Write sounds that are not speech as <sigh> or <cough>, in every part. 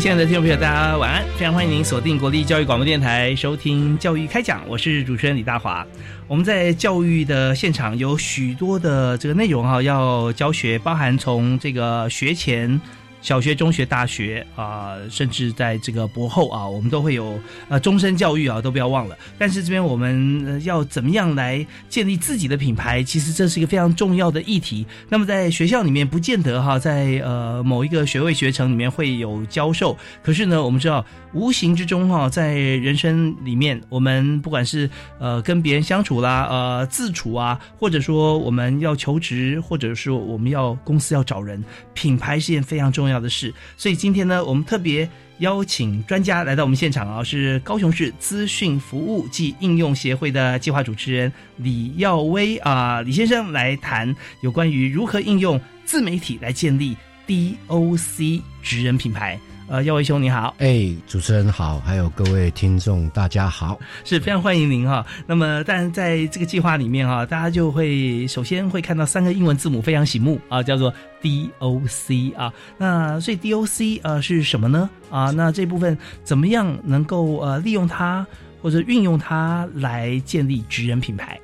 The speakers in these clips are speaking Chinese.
亲爱的听众朋友，大家晚安！非常欢迎您锁定国立教育广播电台，收听教育开讲，我是主持人李大华。我们在教育的现场有许多的这个内容哈，要教学，包含从这个学前。小学、中学、大学啊，甚至在这个博后啊，我们都会有呃终身教育啊，都不要忘了。但是这边我们要怎么样来建立自己的品牌？其实这是一个非常重要的议题。那么在学校里面不见得哈，在呃某一个学位学程里面会有教授。可是呢，我们知道无形之中哈，在人生里面，我们不管是呃跟别人相处啦，呃自处啊，或者说我们要求职，或者说我们要公司要找人，品牌是件非常重要。重要的事，所以今天呢，我们特别邀请专家来到我们现场啊，是高雄市资讯服务暨应用协会的计划主持人李耀威啊，李先生来谈有关于如何应用自媒体来建立 DOC 职人品牌。呃，耀威兄你好，哎，主持人好，还有各位听众大家好，是非常欢迎您哈。那么，但在这个计划里面哈，大家就会首先会看到三个英文字母非常醒目啊，叫做 DOC 啊。那所以 DOC 呃是什么呢？啊，那这部分怎么样能够呃利用它或者运用它来建立职人品牌？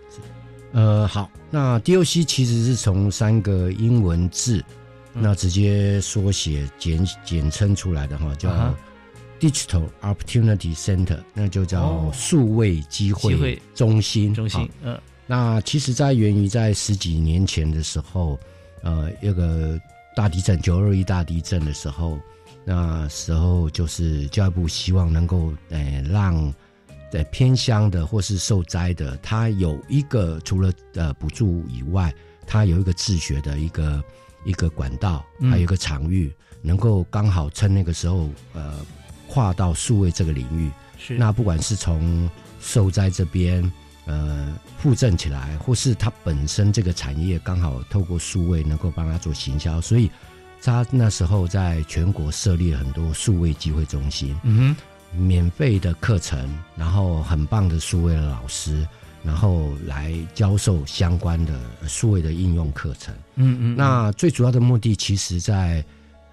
呃，好，那 DOC 其实是从三个英文字。那直接缩写简简称出来的哈，叫 Digital Opportunity Center，那就叫数位机会中心。中心，嗯。那其实，在源于在十几年前的时候，呃，一个大地震九二一大地震的时候，那时候就是教育部希望能够，呃，让在偏乡的或是受灾的，他有一个除了呃补助以外，他有一个自学的一个。一个管道，还有一个场域，能够刚好趁那个时候，呃，跨到数位这个领域。是。那不管是从受灾这边，呃，附赠起来，或是它本身这个产业刚好透过数位能够帮他做行销，所以他那时候在全国设立了很多数位机会中心，嗯哼，免费的课程，然后很棒的数位的老师。然后来教授相关的数位的应用课程。嗯嗯。那最主要的目的，其实在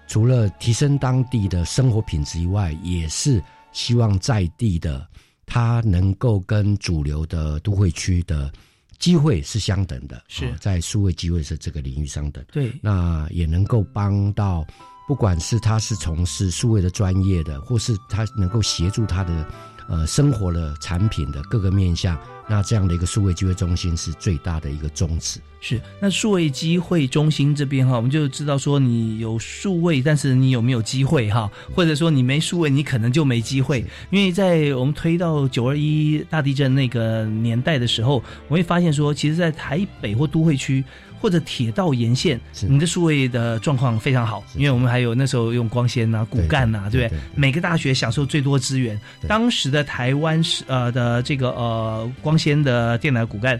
除了提升当地的生活品质以外，也是希望在地的他能够跟主流的都会区的机会是相等的。是在数位机会是这个领域相等。对。那也能够帮到，不管是他是从事数位的专业的，或是他能够协助他的呃生活的产品的各个面向。那这样的一个数位机会中心是最大的一个宗旨。是，那数位机会中心这边哈，我们就知道说你有数位，但是你有没有机会哈？或者说你没数位，你可能就没机会。因为在我们推到九二一大地震那个年代的时候，我会发现说，其实，在台北或都会区。或者铁道沿线，你的数位的状况非常好，因为我们还有那时候用光纤呐、骨干呐，对不对？每个大学享受最多资源。当时的台湾是呃的这个呃光纤的电缆骨干，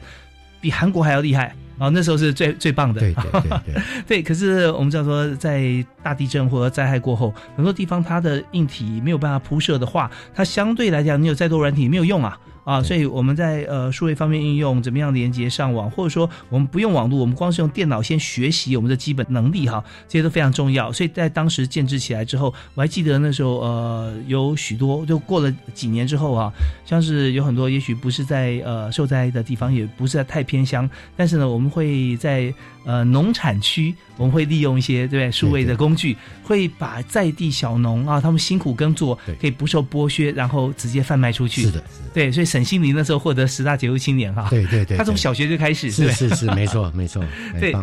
比韩国还要厉害啊！那时候是最最棒的。对对对。<laughs> 对，可是我们知道说，在大地震或者灾害过后，很多地方它的硬体没有办法铺设的话，它相对来讲，你有再多软体没有用啊。啊，所以我们在呃数位方面应用怎么样连接上网，或者说我们不用网络，我们光是用电脑先学习我们的基本能力哈，这些都非常重要。所以在当时建制起来之后，我还记得那时候呃有许多，就过了几年之后啊，像是有很多也许不是在呃受灾的地方，也不是在太偏乡，但是呢，我们会在呃农产区我们会利用一些对不对数位的工具，会把在地小农啊，他们辛苦耕作可以不受剥削，然后直接贩卖出去。是的，对，所以沈心凌那时候获得十大杰出青年哈。对对对，<laughs> 他从小学就开始，是是是，没错没错，<laughs> 对。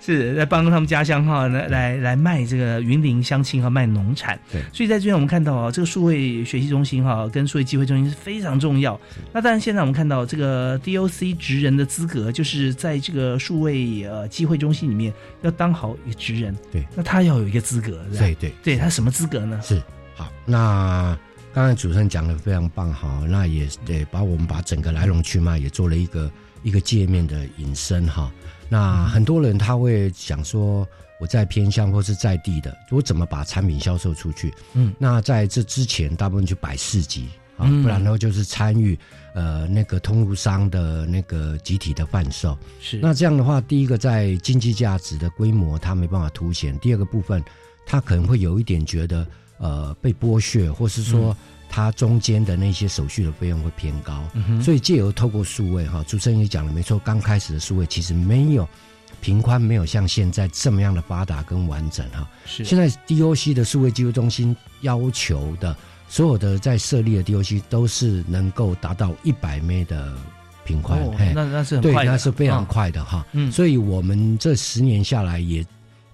是在帮他们家乡哈，来来来卖这个云林乡亲和卖农产。对，所以在这边我们看到啊，这个数位学习中心哈，跟数位机会中心是非常重要。那当然，现在我们看到这个 DOC 职人的资格，就是在这个数位呃机会中心里面要当好一个职人。对，那他要有一个资格。对对对，他什么资格呢？是好。那刚才主持人讲的非常棒哈，那也对，把我们把整个来龙去脉也做了一个一个界面的引申哈。那很多人他会想说，我在偏乡或是在地的，我怎么把产品销售出去？嗯，那在这之前，大部分就摆市集啊，不然的话就是参与呃那个通路商的那个集体的贩售。是，那这样的话，第一个在经济价值的规模它没办法凸显；第二个部分，他可能会有一点觉得呃被剥削，或是说。它中间的那些手续的费用会偏高，所以借由透过数位哈，主持人也讲了没错，刚开始的数位其实没有平宽，没有像现在这么样的发达跟完整哈。是现在 DOC 的数位技术中心要求的所有的在设立的 DOC 都是能够达到一百枚的平宽，那那是对，那是非常快的哈。嗯，所以我们这十年下来也。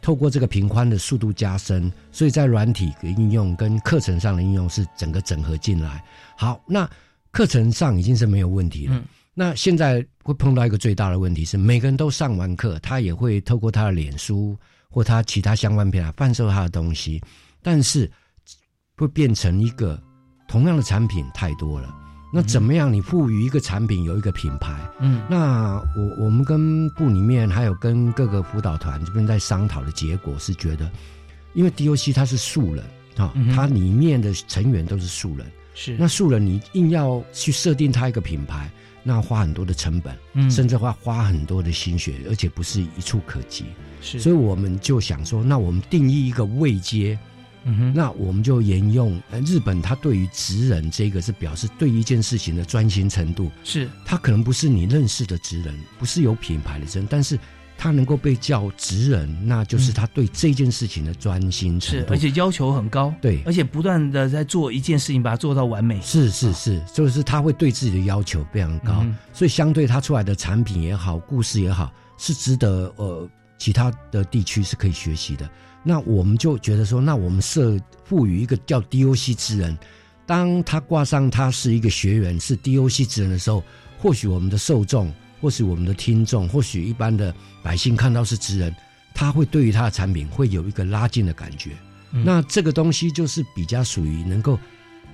透过这个平宽的速度加深，所以在软体的应用跟课程上的应用是整个整合进来。好，那课程上已经是没有问题了。那现在会碰到一个最大的问题是，每个人都上完课，他也会透过他的脸书或他其他相关平台贩售他的东西，但是会变成一个同样的产品太多了。那怎么样？你赋予一个产品有一个品牌，嗯，那我我们跟部里面还有跟各个辅导团这边在商讨的结果是觉得，因为 DOC 它是素人啊，它里面的成员都是素人，是。那素人你硬要去设定它一个品牌，那花很多的成本，嗯，甚至花花很多的心血，而且不是一触可及，是，所以我们就想说，那我们定义一个位阶。那我们就沿用日本，他对于职人这个是表示对一件事情的专心程度，是。他可能不是你认识的职人，不是有品牌的职人，但是他能够被叫职人，那就是他对这件事情的专心程度，而且要求很高，对，而且不断的在做一件事情，把它做到完美，是是是，就是他会对自己的要求非常高，所以相对他出来的产品也好，故事也好，是值得呃其他的地区是可以学习的。那我们就觉得说，那我们设赋予一个叫 DOC 之人，当他挂上他是一个学员是 DOC 之人的时候，或许我们的受众，或许我们的听众，或许一般的百姓看到是职人，他会对于他的产品会有一个拉近的感觉。那这个东西就是比较属于能够，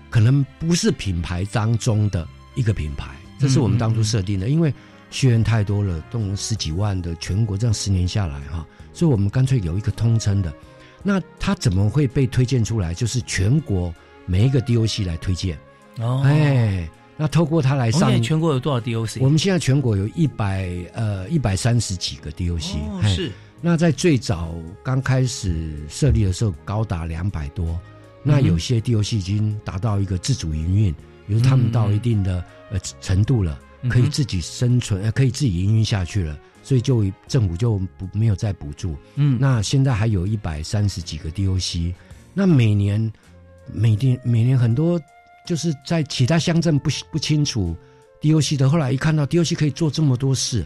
可能不是品牌当中的一个品牌，这是我们当初设定的，因为学员太多了，动十几万的全国这样十年下来哈。所以我们干脆有一个通称的，那它怎么会被推荐出来？就是全国每一个 DOC 来推荐哦，哎，那透过它来上。全国有多少 DOC？我们现在全国有一百呃一百三十几个 DOC，是。那在最早刚开始设立的时候，高达两百多。那有些 DOC 已经达到一个自主营运，比如他们到一定的呃程度了，可以自己生存，呃，可以自己营运下去了。所以就政府就不没有再补助，嗯，那现在还有一百三十几个 DOC，那每年每年每年很多就是在其他乡镇不不清楚 DOC 的，后来一看到 DOC 可以做这么多事，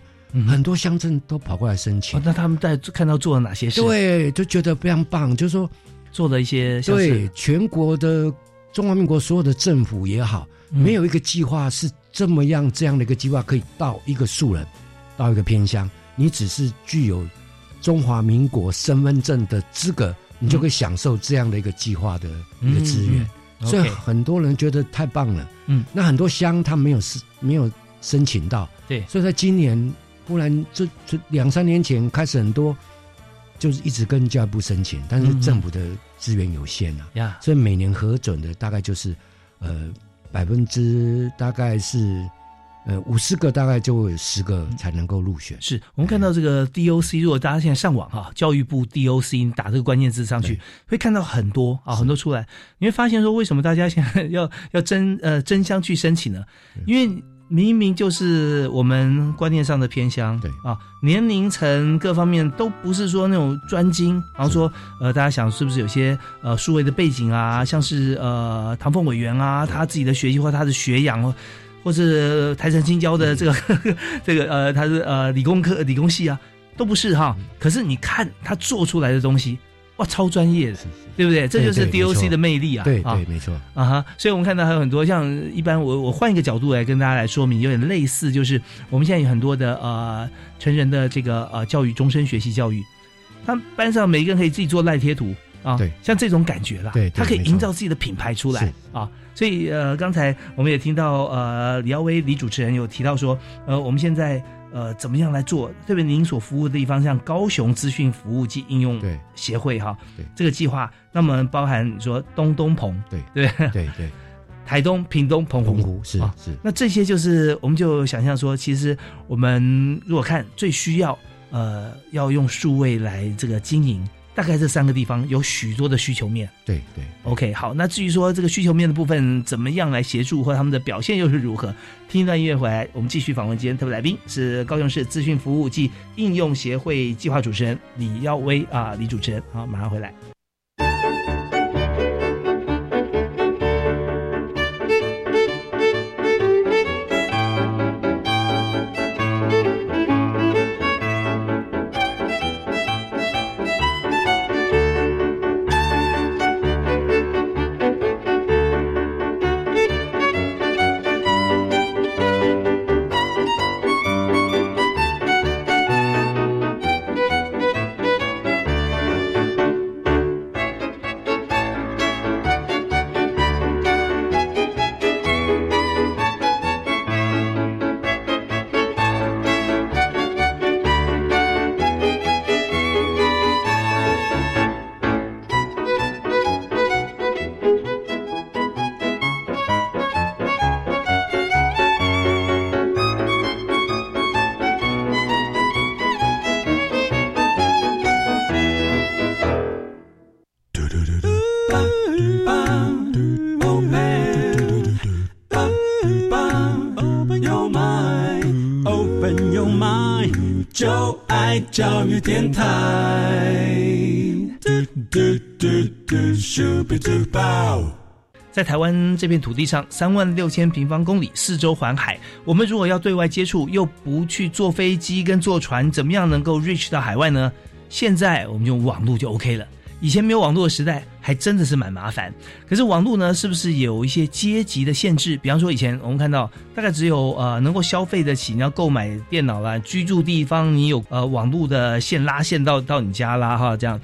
很多乡镇都跑过来申请。那他们在看到做了哪些事？对，就觉得非常棒，就是说做了一些对全国的中华民国所有的政府也好，没有一个计划是这么样这样的一个计划可以到一个素人。到一个偏乡，你只是具有中华民国身份证的资格，你就可以享受这样的一个计划的一个资源。所以很多人觉得太棒了。嗯，那很多乡他没有申没有申请到。对，所以在今年，忽然这这两三年前开始，很多就是一直跟教育部申请，但是政府的资源有限啊。呀，所以每年核准的大概就是呃百分之大概是。呃，五十个大概就会有十个才能够入选。是我们看到这个 DOC，如果大家现在上网哈，教育部 DOC 打这个关键字上去，会看到很多啊，很多出来。你会发现说，为什么大家现在要要争呃争相去申请呢？因为明明就是我们观念上的偏乡，对。啊，年龄层各方面都不是说那种专精，然后说呃，大家想是不是有些呃数位的背景啊，像是呃唐凤委员啊，他自己的学习或他的学养哦，或是台城青椒的这个、<laughs> 这个呃，他是呃理工科理工系啊，都不是哈。可是你看他做出来的东西，哇，超专业的，对不对？这就是 DOC 的魅力啊！啊。对对，没错，啊哈，所以我们看到还有很多像一般我我换一个角度来跟大家来说明，有点类似，就是我们现在有很多的呃成人的这个呃教育终身学习教育，他们班上每一个人可以自己做赖贴图啊，对。像这种感觉啦，对对他可以营造自己的品牌出来啊，所以呃刚才我们也听到呃李耀威李主持人有提到说，呃我们现在。呃，怎么样来做？特别您所服务的地方，像高雄资讯服务及应用对。协会哈，对。这个计划，那么包含你说东东鹏，对。对？对对，<laughs> 台东、屏东、澎湖，澎湖是啊是，那这些就是，我们就想象说，其实我们如果看最需要，呃，要用数位来这个经营，大概这三个地方有许多的需求面。对对 OK，好，那至于说这个需求面的部分怎么样来协助，或他们的表现又是如何？听一段音乐回来，我们继续访问今天特别来宾是高雄市资讯服务暨应用协会计划主持人李耀威啊，李主持人，好，马上回来。教育电台。在台湾这片土地上，三万六千平方公里，四周环海。我们如果要对外接触，又不去坐飞机跟坐船，怎么样能够 reach 到海外呢？现在我们用网络就 OK 了。以前没有网络的时代，还真的是蛮麻烦。可是网络呢，是不是有一些阶级的限制？比方说，以前我们看到大概只有呃能够消费得起，你要购买电脑啦，居住地方你有呃网络的线拉线到到你家啦哈，这样。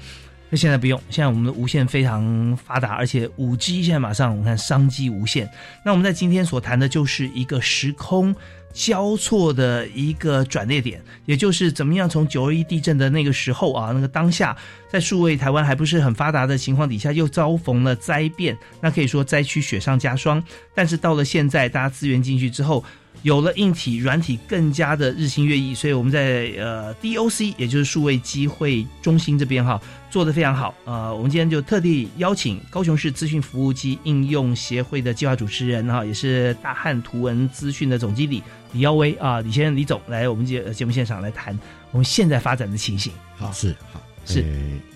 那现在不用，现在我们的无线非常发达，而且五 G 现在马上我们看商机无限。那我们在今天所谈的就是一个时空交错的一个转捩点，也就是怎么样从九二一地震的那个时候啊，那个当下在数位台湾还不是很发达的情况底下，又遭逢了灾变，那可以说灾区雪上加霜。但是到了现在，大家资源进去之后。有了硬体、软体更加的日新月异，所以我们在呃 DOC，也就是数位机会中心这边哈做得非常好。呃，我们今天就特地邀请高雄市资讯服务及应用协会的计划主持人哈，也是大汉图文资讯的总经理李耀威啊，李先生李总来我们节节目现场来谈我们现在发展的情形。好是好是呃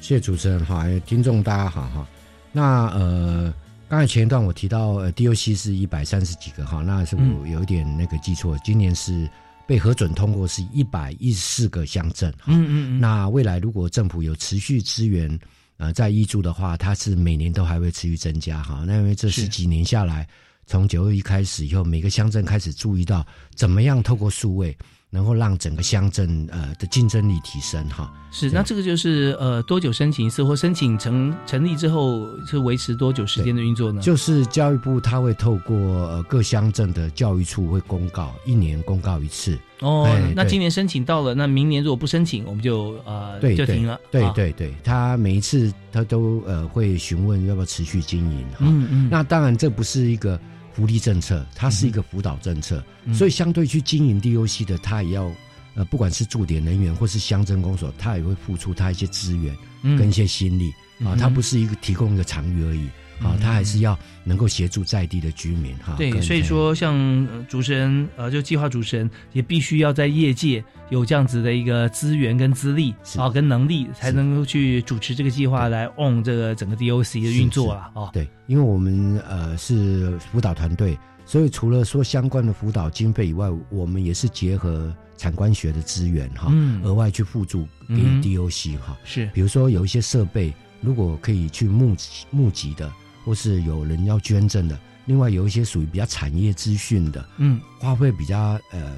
谢谢主持人好，还有听众大家好哈。那呃。刚才前一段我提到，呃，DOC 是一百三十几个哈，那是我有一点那个记错，今年是被核准通过是一百一十四个乡镇。嗯嗯嗯。那未来如果政府有持续资源，呃，在挹注的话，它是每年都还会持续增加哈。那因为这十几年下来，从九二一开始以后，每个乡镇开始注意到怎么样透过数位。能够让整个乡镇呃的竞争力提升哈，是那这个就是呃多久申请一次，或申请成成立之后是维持多久时间的运作呢？就是教育部他会透过呃各乡镇的教育处会公告，一年公告一次。哦，那今年申请到了，那明年如果不申请，我们就呃对就停了。对对对，他每一次他都呃会询问要不要持续经营。嗯嗯，那当然这不是一个。福利政策，它是一个辅导政策，嗯、所以相对去经营 DOC 的，他也要呃，不管是驻点人员或是乡镇公所，他也会付出他一些资源跟一些心力、嗯、啊，他不是一个提供一个场域而已，啊，他还是要能够协助在地的居民哈。对，所以说像呃主持人呃，就计划主持人也必须要在业界有这样子的一个资源跟资历是。啊，跟能力，才能够去主持这个计划来 on 这个整个 DOC 的运作了哦。对，因为我们呃是辅导团队，所以除了说相关的辅导经费以外，我们也是结合产官学的资源哈，嗯。额外去辅助给 DOC 哈。是，比如说有一些设备，如果可以去募集募集的，或是有人要捐赠的，另外有一些属于比较产业资讯的，嗯花费比较呃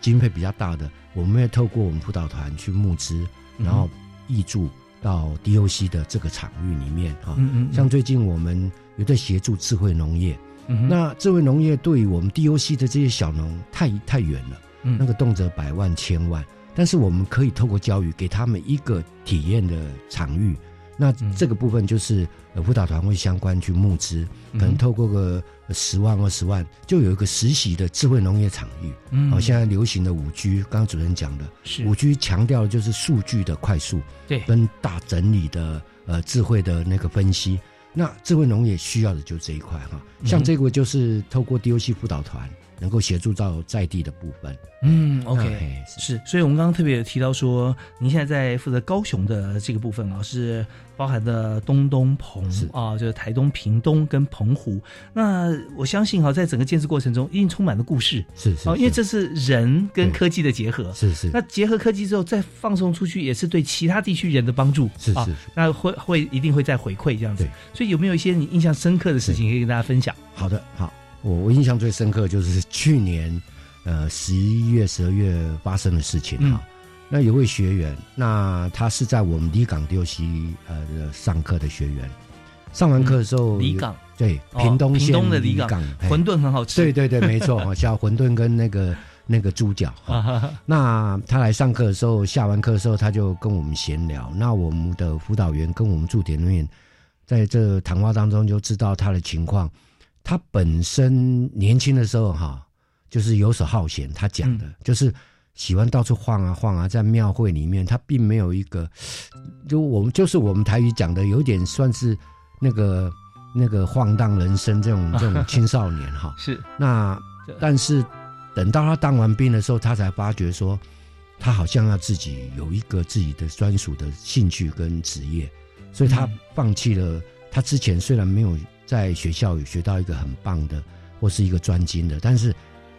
经费比较大的，我们会透过我们辅导团去募资，然后挹注到 DOC 的这个场域里面哈。嗯嗯，像最近我们有在协助智慧农业，嗯那智慧农业对于我们 DOC 的这些小农太太远了，嗯那个动辄百万千万，但是我们可以透过教育给他们一个体验的场域。那嗯。这个部分就是呃辅导团会相关去募资，可能嗯透过个十万二十万，就有一个实习的智慧农业场域。嗯。哦，现在流行的五 G，刚刚主任讲的是。五 G 强调的就是数据的快速，对。跟大整理的呃智慧的那个分析。那智慧农业需要的就是这一块哈，像嗯这个就是透过 DOC 辅导团能够协助到在地的部分。嗯，OK，是是，所以我们刚刚特别有提到说，您现在在负责高雄的这个部分啊，是包含的东东澎是啊，就是台东、屏东跟澎湖。那我相信哈、在整个建设过程中，一定充满了故事是是哦，因为这是人跟科技的结合。是是那结合科技之后，再放送出去，也是对其他地区人的帮助。是是那会会一定会再回馈这样子。所以有没有一些你印象深刻的事情可以跟大家分享？好的好，我我印象最深刻就是去年呃十一月十二月发生的事情嗯哈。那有位学员，那他是在我们离港 DOC 呃上课的学员，上完课的时候，离港对哦屏东县屏东的离港馄饨很好吃。对对对，没错，哦像馄饨跟那个 <laughs> 那个猪脚。哈啊哈哈，<laughs> 那他来上课的时候，下完课的时候，他就跟我们闲聊。那我们的辅导员跟我们驻点人员在这谈话当中就知道他的情况。他本身年轻的时候哈，就是游手好闲。他讲的、就是喜欢到处晃啊晃啊，在庙会里面，他并没有一个，就我们就是我们台语讲的，有点算是那个那个晃荡人生这种 <laughs> 这种青少年哈。是那但是等到他当完兵的时候，他才发觉说，他好像要自己有一个自己的专属的兴趣跟职业，所以他嗯放弃了。他之前虽然没有在学校有学到一个很棒的或是一个专精的，但是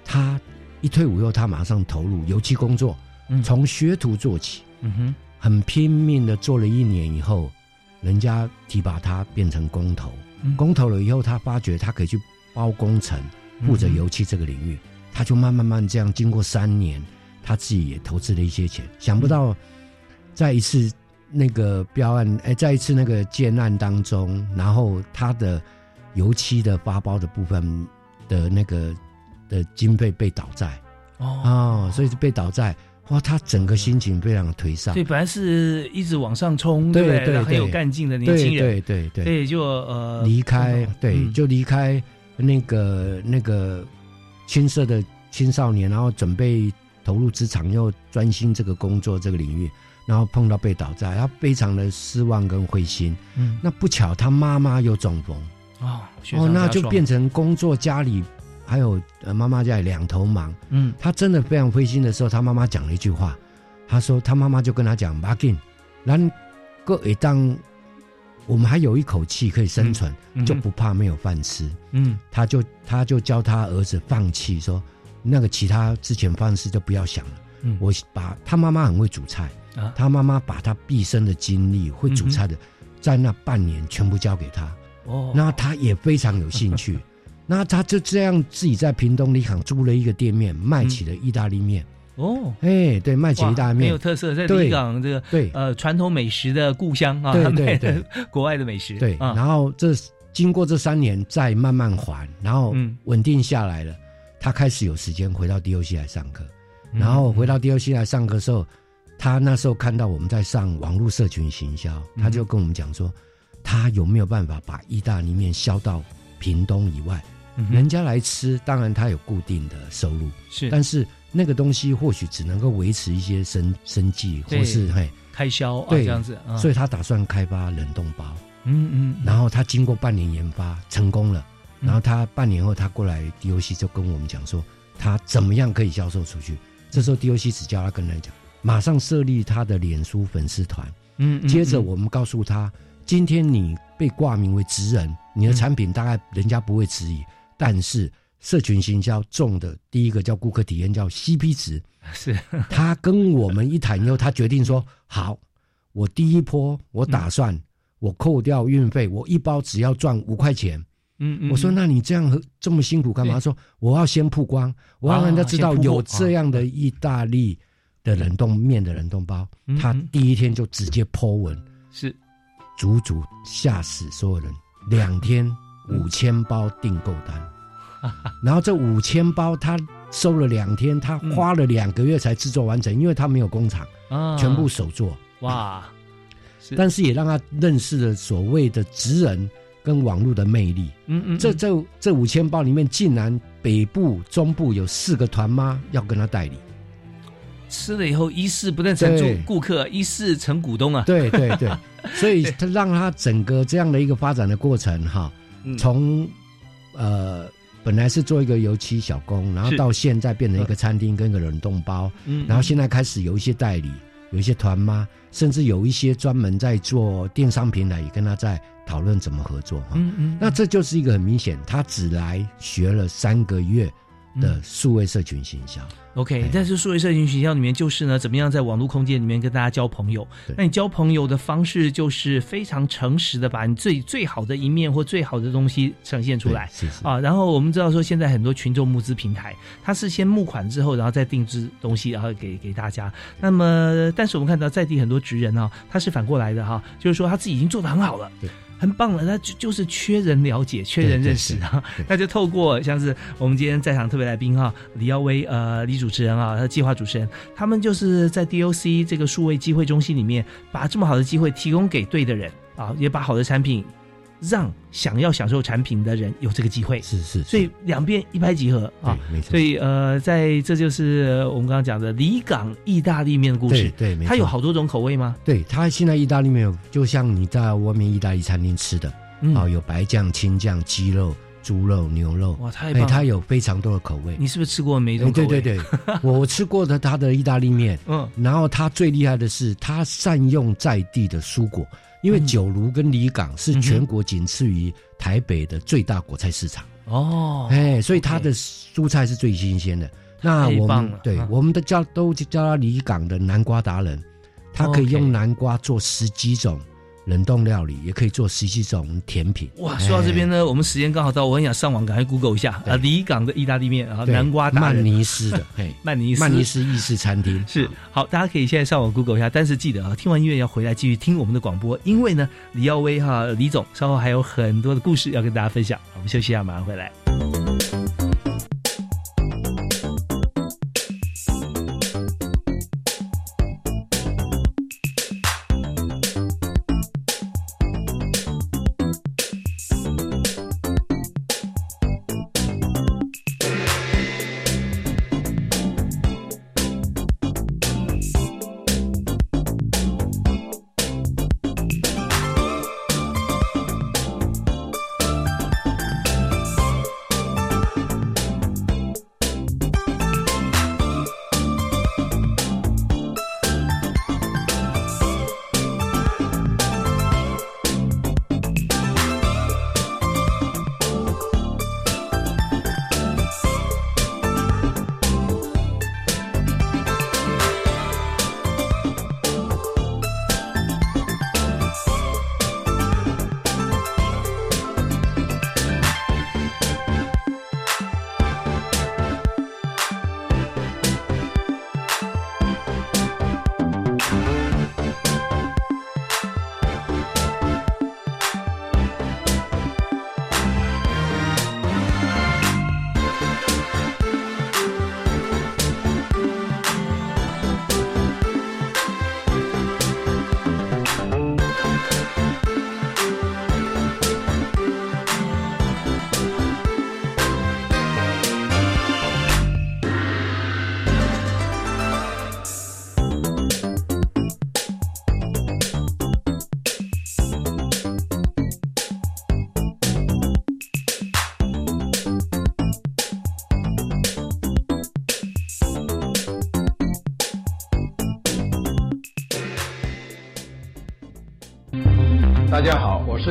他一退伍后，他马上投入油漆工作，嗯。从学徒做起，嗯哼。很拼命的做了一年以后，人家提拔他变成工头。嗯。工头了以后，他发觉他可以去包工程，负责油漆这个领域，他就慢慢慢这样，经过三年，他自己也投资了一些钱。想不到，在一次那个标案，哎，在一次那个建案当中，然后他的油漆的发包的部分的那个的经费被倒债哦。哦，所以就被倒债。哇，他整个心情非常的颓丧对，。本来是一直往上冲，对不对？对很有干劲的年对轻人，对对对，对，就呃离开，对，嗯就离开那个那个青涩的青少年，然后准备投入职场，又专心这个工作这个领域，然后碰到被倒债，他非常的失望跟灰心。嗯那不巧，他妈妈又中风，哦，哦，那就变成工作家里还有呃妈妈家里两头忙。嗯。他真的非常灰心的时候，他妈妈讲了一句话，他说他妈妈就跟他讲：“马金，咱各一当，我们还有一口气可以生存，嗯就不怕没有饭吃。”嗯。他就他就教他儿子放弃，说那个其他之前方式就不要想了。嗯。我把他妈妈很会煮菜，啊。他妈妈把他毕生的精力会煮菜的，在那半年全部交给他，哦，那他也非常有兴趣。<laughs> 那他就这样自己在屏东里港租了一个店面，卖起了意大利面。哦，哎、对，卖起哇意大利面。很有，特色，在对离港这个对。呃传统美食的故乡啊，对对的 <laughs> 国外的美食，对。啊，然后这经过这三年，再慢慢还，然后嗯。稳定下来了，他开始有时间回到 DOC 来上课。嗯。然后回到 DOC 来上课的时候，他那时候看到我们在上网络社群行销，嗯他就跟我们讲说，他有没有办法把意大利面销到屏东以外，嗯人家来吃，当然他有固定的收入，是。但是那个东西或许只能够维持一些生生计，或是嘿，开销啊对。这样子啊，所以他打算开发冷冻包。嗯嗯，然后他经过半年研发成功了，嗯。然后他半年后他过来 DOC 就跟我们讲说，他怎么样可以销售出去。这时候 DOC 只叫他跟他讲，马上设立他的脸书粉丝团，嗯嗯，接着我们告诉他，今天你被挂名为职人，你的产品大概人家不会质疑，但是社群行销重的第一个叫顾客体验，叫 CP 值。是他跟我们一谈以后，他决定说好，我第一波我打算我扣掉运费，我一包只要赚五块钱。嗯嗯，我说那你这样这么辛苦干嘛？他说我要先曝光，我要让人家知道有这样的意大利的冷冻面的冷冻包嗯。他嗯第一天就直接 Po 文，是足足吓死所有人。两天五千包订购单，<laughs> 然后这五千包他收了两天，他嗯花了两个月才制作完成，因为他没有工厂，啊，全部手做。哇，<laughs> 是但是也让他认识了所谓的职人跟网络的魅力。嗯嗯，这这这五千包里面，竟然北部、中部有四个团妈要跟他代理。吃了以后，一是不但成住顾顾客，一是成股东啊。对对对，<laughs> 所以他让他整个这样的一个发展的过程哈，嗯。从呃本来是做一个油漆小工，然后到现在变成一个餐厅跟一个冷冻包，嗯，然后现在开始有一些代理，有一些团妈，甚至有一些专门在做电商平台，也跟他在讨论怎么合作哈。嗯嗯，那这就是一个很明显，他只来学了三个月的数位社群行销。OK，哎但是数位社群形象里面就是呢，怎么样在网络空间里面跟大家交朋友？那你交朋友的方式就是非常诚实的把你最最好的一面或最好的东西呈现出来。是是啊，然后我们知道说，现在很多群众募资平台，它是先募款之后，然后再定制东西，然后给给大家。那么，但是我们看到在地很多职人啊，他是反过来的哈，就是说他自己已经做的很好了对。很棒了，那就就是缺人了解，缺人认识啊。那就透过像是我们今天在场特别来宾哈，李耀威呃李主持人啊，他的计划主持人，他们就是在 DOC 这个数位机会中心里面，把这么好的机会提供给对的人啊，也把好的产品让想要享受产品的人有这个机会。是是，所以两边一拍即合啊。对，没错。所以呃，在这就是我们刚刚讲的离港意大利面的故事。对。它有好多种口味吗？对它现在意大利面有，就像你在外面意大利餐厅吃的，嗯哦，有白酱、青酱、鸡肉、猪肉、牛肉，哇，太哎，棒了！它有非常多的口味。你是不是吃过每一哎种口味？对对对，我 <laughs> 我吃过的它的意大利面，嗯，然后它最厉害的是它善用在地的蔬果，因为嗯。九如跟离港是全国仅次于台北的最大果菜市场，哦，哎，所以它的蔬菜是最新鲜的。那我们对我们的叫都叫他离港的南瓜达人，他可以用南瓜做十几种冷冻料理，也可以做十几种甜品。哇，说到这边呢，我们时间刚好到，我很想上网赶快 Google 一下啊，离港的意大利面啊，南瓜达曼尼斯的，<laughs> 嘿，曼尼斯曼尼斯意式餐厅是好，大家可以现在上网 Google 一下，但是记得啊，听完音乐要回来继续听我们的广播，因为呢，李耀威哈李总稍后还有很多的故事要跟大家分享。我们休息一下，马上回来。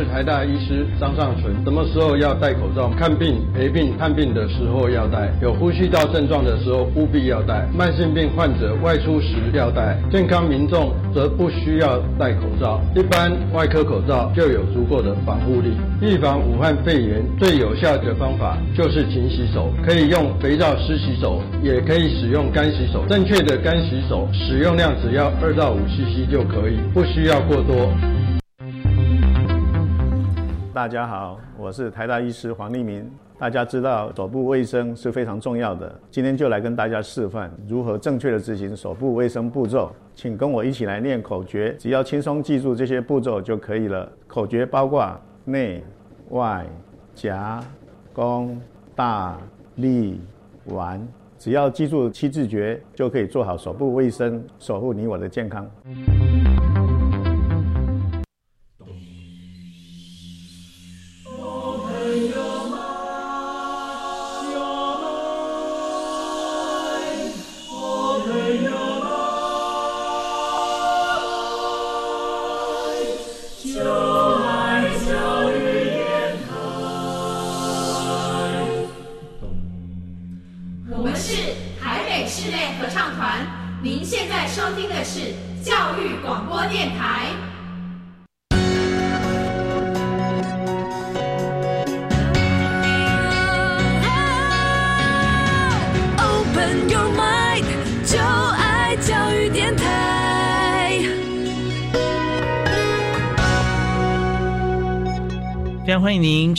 是台大医师张尚存。什么时候要戴口罩？看病、陪病、看病的时候要戴；有呼吸道症状的时候务必要戴；慢性病患者外出时要戴；健康民众则不需要戴口罩。一般外科口罩就有足够的防护力。预防武汉肺炎最有效的方法就是勤洗手，可以用肥皂湿洗手，也可以使用干洗手。正确的干洗手使用量只要二到五 CC 就可以，不需要过多。大家好，我是台大医师黄立明。大家知道手部卫生是非常重要的，今天就来跟大家示范如何正确的执行手部卫生步骤。请跟我一起来念口诀，只要轻松记住这些步骤就可以了。口诀包括内、外、夹、弓、大、立、完，只要记住七字诀，就可以做好手部卫生，守护你我的健康。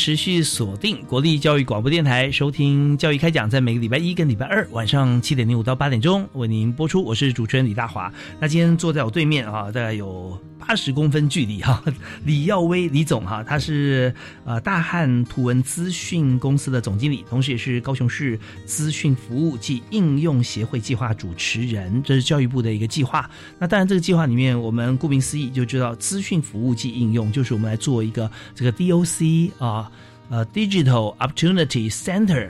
持续锁定国立教育广播电台，收听教育开讲，在每个礼拜一跟礼拜二晚上七点零五到八点钟为您播出。我是主持人李大华。那今天坐在我对面啊，大概有八十公分距离哈，<laughs> 李耀威李总哈，他是呃大汉图文资讯公司的总经理，同时也是高雄市资讯服务暨应用协会计划主持人，这是教育部的一个计划。那当然，这个计划里面，我们顾名思义就知道资讯服务暨应用，就是我们来做一个这个 DOC 啊，，Digital Opportunity Center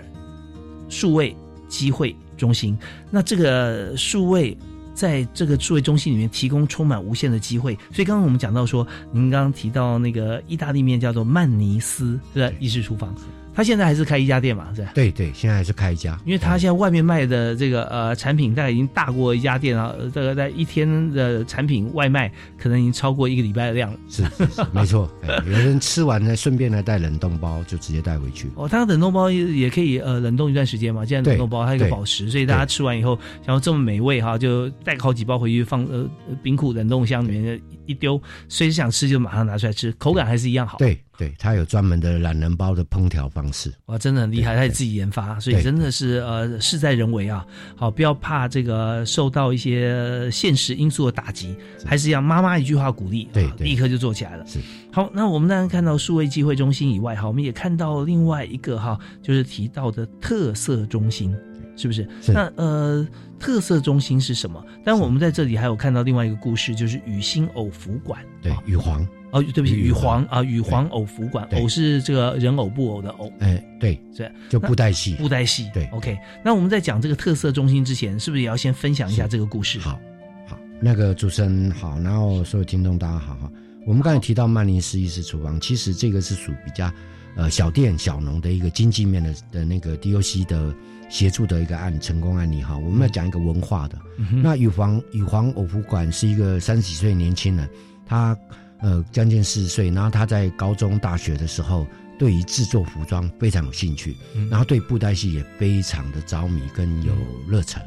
数位机会中心。那这个数位在这个数位中心里面提供充满无限的机会。所以刚刚我们讲到说，您刚刚提到那个意大利面叫做曼尼斯，对吧？意式厨房，他现在还是开一家店嘛，是吧？对对，现在还是开一家，因为他现在外面卖的这个呃产品大概已经大过一家店了，呃这个在一天的产品外卖可能已经超过一个礼拜的量了。是是是，没错。哎有人吃完呢，顺便呢带冷冻包，就直接带回去。哦，他冷冻包也也可以呃冷冻一段时间嘛，现在冷冻包它有一个对保食，所以大家吃完以后，想要这么美味哈，就带个好几包回去放呃冰库冷冻箱里面一丢，随时想吃就马上拿出来吃，口感还是一样好。对对，它有专门的懒人包的烹调方式。哇，真的很厉害，他也自己研发，所以真的是呃事在人为啊。好，不要怕这个受到一些现实因素的打击，还是要妈妈一句话鼓励，对立刻就做起来了。是好，那我们当然看到数位机会中心以外，哈，我们也看到另外一个哈，就是提到的特色中心，是不是？是那呃，特色中心是什么？但我们在这里还有看到另外一个故事，就是雨欣偶服馆。对，雨皇。哦，对不起，羽羽皇皇啊，雨皇偶服馆，对偶是这个人偶布偶的偶。哎，对，是就布袋戏。布袋戏。对，OK。那我们在讲这个特色中心之前，是不是也要先分享一下这个故事？好，好，那个主持人好，然后所有听众大家好哈。我们刚才提到曼尼斯意式厨房，其实这个是属比较呃小店小农的一个经济面的的那个 DOC 的协助的一个案成功案例哈。我们要讲一个文化的，嗯那羽皇羽皇偶服馆是一个三十几岁年轻人，他呃将近四十岁，然后他在高中大学的时候。对于制作服装非常有兴趣，嗯然后对布袋戏也非常的着迷跟有热忱，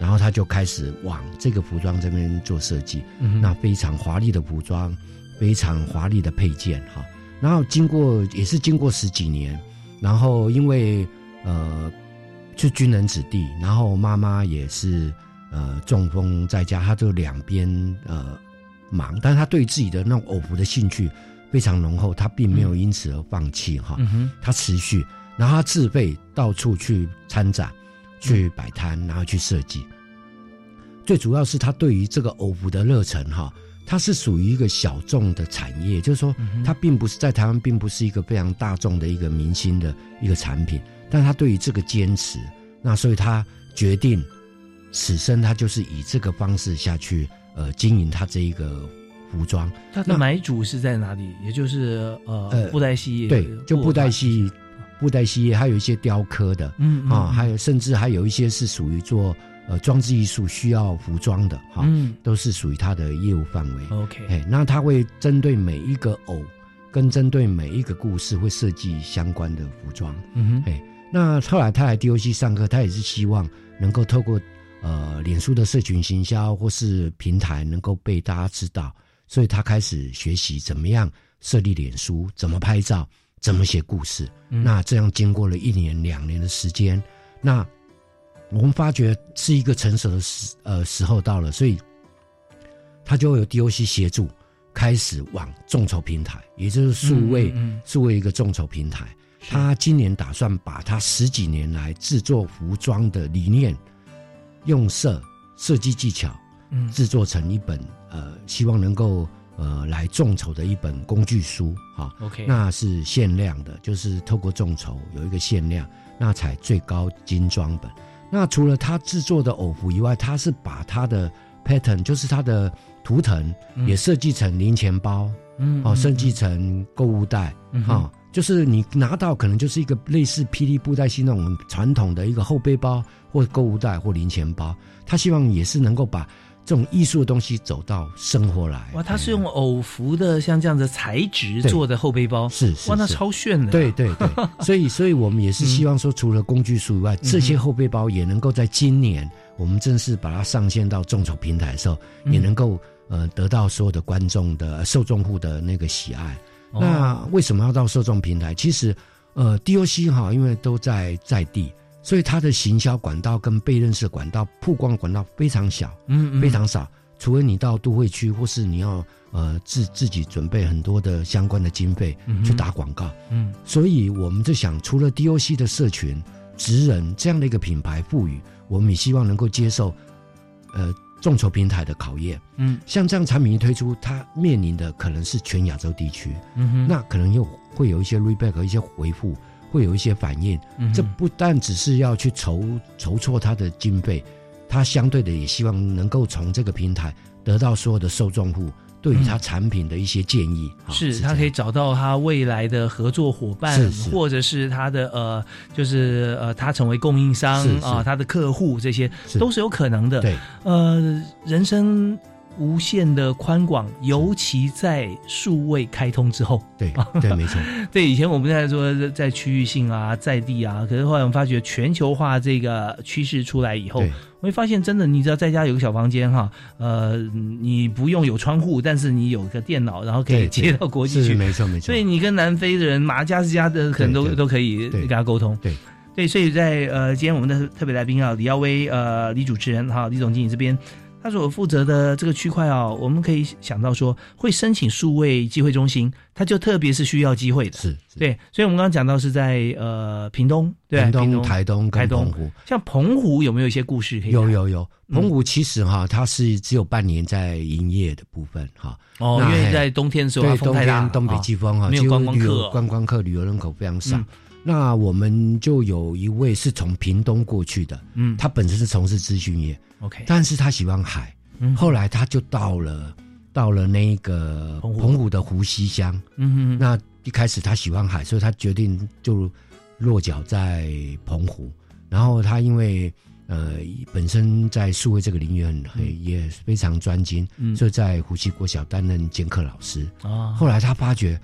然后他就开始往这个服装这边做设计，嗯那非常华丽的服装，非常华丽的配件哈。然后经过也是经过十几年，然后因为呃是军人子弟，然后妈妈也是呃中风在家，他就两边呃忙，但是他对自己的那种偶服的兴趣非常浓厚，他并没有因此而放弃哈。嗯，他持续，然后他自费到处去参展、去摆摊，然后去设计。最主要是他对于这个偶服的热忱哈，它是属于一个小众的产业，就是说它并不是在台湾并不是一个非常大众的一个明星的一个产品，但他对于这个坚持，那所以他决定此生他就是以这个方式下去呃经营他这一个服服装。他的买主是在哪里？也就是呃布袋戏业，对，就布袋戏。布袋戏业还有一些雕刻的，嗯啊，还有甚至还有一些是属于做呃装置艺术需要服装的，哈，嗯都是属于他的业务范围。OK，哎，那他会针对每一个偶，跟针对每一个故事会设计相关的服装。嗯哼，哎，那后来他来 DOC 上课，他也是希望能够透过呃脸书的社群行销或是平台能够被大家知道，所以他开始学习怎么样设立脸书，怎么拍照。怎么写故事？那这样经过了一年两年的时间，那我们发觉是一个成熟的时呃时候到了，所以他就有 DOC 协助，开始往众筹平台，也就是数位数位一个众筹平台。他今年打算把他十几年来制作服装的理念、用色、设计技巧，嗯，制作成一本呃，希望能够。呃，来众筹的一本工具书，哈，OK，那是限量的，就是透过众筹有一个限量，那才最高精装本。那除了他制作的偶服以外，他是把他的 pattern，就是他的图腾，也设计成零钱包，嗯，哦，设计成购物袋，啊，就是你拿到可能就是一个类似霹雳布袋戏那种传统的一个后背包或购物袋或零钱包，他希望也是能够把。这种艺术的东西走到生活来哇！它是用偶服的像这样的材质做的后背包，是哇，那超炫的。对对对，<laughs> 所以所以我们也是希望说，除了工具书以外，这些后背包也能够在今年我们正式把它上线到众筹平台的时候，也能够呃得到所有的观众的受众户的那个喜爱。那为什么要到受众平台？其实呃，DOC 哈，因为都在在地。所以它的行销管道跟被认识管道、曝光管道非常小，嗯，非常少。除非你到都会区，或是你要呃自自己准备很多的相关的经费去打广告，嗯。所以我们就想，除了 DOC 的社群、职人这样的一个品牌赋予，我们也希望能够接受呃众筹平台的考验，嗯。像这样产品一推出，它面临的可能是全亚洲地区，嗯哼，那可能又会有一些 reback 一些回复。会有一些反应，嗯这不但只是要去筹筹措它的经费，它相对的也希望能够从这个平台得到所有的受众户对于他产品的一些建议，是他可以找到他未来的合作伙伴，或者是他的呃，就是呃，他成为供应商啊，他的客户这些都是有可能的。对，呃，人生。无限的宽广，尤其在数位开通之后，对对，没错。<laughs> 对，以前我们在说在区域性啊，在地啊，可是后来我们发觉全球化这个趋势出来以后，我会发现真的，你只要在家有个小房间哈，呃，你不用有窗户，但是你有个电脑，然后可以接到国际去，没错没错。所以你跟南非的人，马加斯加的可能都都可以跟他沟通。对对，所以在呃，今天我们的特别来宾啊，李耀威呃，李主持人哈，李总经理这边。他所负责的这个区块哦，我们可以想到说，会申请数位机会中心，它就特别是需要机会的，是对。所以，我们刚刚讲到是在呃屏东，对，屏东、台东、台东、澎湖。像澎湖有没有一些故事可以？有有有，澎湖其实哈，它是只有半年在营业的部分哈。哦，因为在冬天的时候，对冬天东北季风哈，没有观光客，观光客旅游人口非常少。那我们就有一位是从屏东过去的，嗯，他本身是从事资讯业，OK，但是他喜欢海。嗯后来他就到了，到了那个澎湖的湖西乡。嗯哼，那一开始他喜欢海，所以他决定就落脚在澎湖。然后他因为呃本身在数位这个领域很也非常专精，所以在湖西国小担任兼课老师。啊，后来他发觉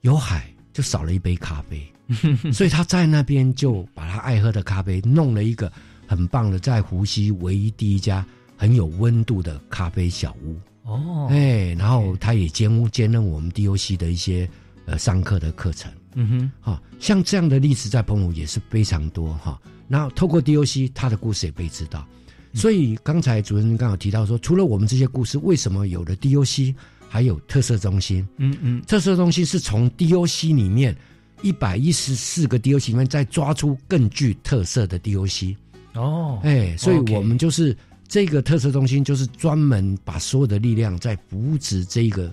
有海就少了一杯咖啡，<laughs> 所以他在那边就把他爱喝的咖啡弄了一个很棒的，在湖西唯一第一家。很有温度的咖啡小屋哦，哎，然后他也兼兼任我们 DOC 的一些呃上课的课程，嗯哼，哈，像这样的例子在澎湖也是非常多哈。然后透过 DOC，他的故事也被知道。所以刚才主持人刚好提到说，除了我们这些故事，为什么有了 DOC，还有特色中心？嗯嗯，特色中心是从 DOC 里面一百一十四个 DOC 里面再抓出更具特色的 DOC。哦，哎，所以我们就是。这个特色中心就是专门把所有的力量在扶持这个